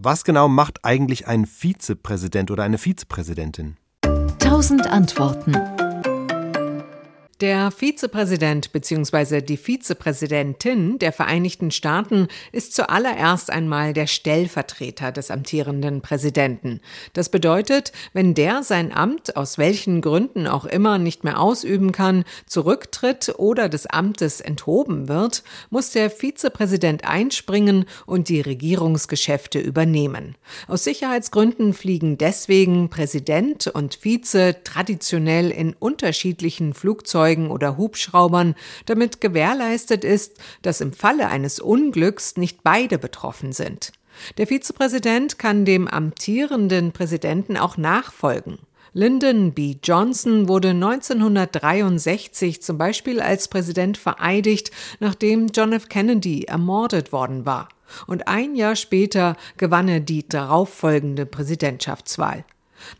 Was genau macht eigentlich ein Vizepräsident oder eine Vizepräsidentin? Tausend Antworten. Der Vizepräsident bzw. die Vizepräsidentin der Vereinigten Staaten ist zuallererst einmal der Stellvertreter des amtierenden Präsidenten. Das bedeutet, wenn der sein Amt aus welchen Gründen auch immer nicht mehr ausüben kann, zurücktritt oder des Amtes enthoben wird, muss der Vizepräsident einspringen und die Regierungsgeschäfte übernehmen. Aus Sicherheitsgründen fliegen deswegen Präsident und Vize traditionell in unterschiedlichen Flugzeugen Flugzeugen oder Hubschraubern, damit gewährleistet ist, dass im Falle eines Unglücks nicht beide betroffen sind. Der Vizepräsident kann dem amtierenden Präsidenten auch nachfolgen. Lyndon B. Johnson wurde 1963 zum Beispiel als Präsident vereidigt, nachdem John F. Kennedy ermordet worden war. Und ein Jahr später gewann er die darauffolgende Präsidentschaftswahl.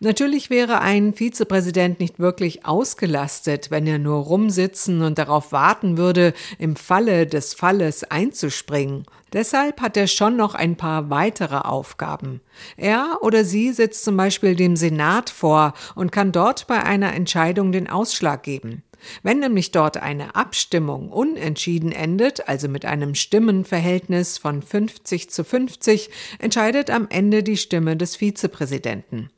Natürlich wäre ein Vizepräsident nicht wirklich ausgelastet, wenn er nur rumsitzen und darauf warten würde, im Falle des Falles einzuspringen. Deshalb hat er schon noch ein paar weitere Aufgaben. Er oder sie sitzt zum Beispiel dem Senat vor und kann dort bei einer Entscheidung den Ausschlag geben. Wenn nämlich dort eine Abstimmung unentschieden endet, also mit einem Stimmenverhältnis von 50 zu 50, entscheidet am Ende die Stimme des Vizepräsidenten.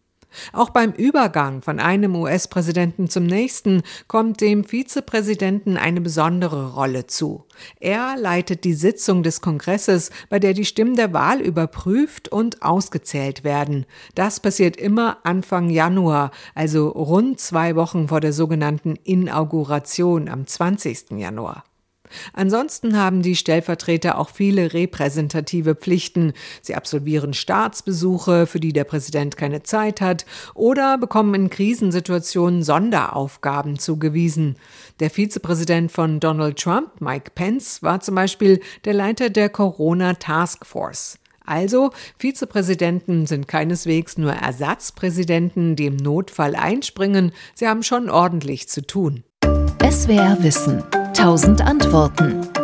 Auch beim Übergang von einem US-Präsidenten zum nächsten kommt dem Vizepräsidenten eine besondere Rolle zu. Er leitet die Sitzung des Kongresses, bei der die Stimmen der Wahl überprüft und ausgezählt werden. Das passiert immer Anfang Januar, also rund zwei Wochen vor der sogenannten Inauguration am 20. Januar. Ansonsten haben die Stellvertreter auch viele repräsentative Pflichten. Sie absolvieren Staatsbesuche, für die der Präsident keine Zeit hat, oder bekommen in Krisensituationen Sonderaufgaben zugewiesen. Der Vizepräsident von Donald Trump, Mike Pence, war zum Beispiel der Leiter der Corona Task Force. Also, Vizepräsidenten sind keineswegs nur Ersatzpräsidenten, die im Notfall einspringen, sie haben schon ordentlich zu tun. SWR Wissen. Tausend Antworten.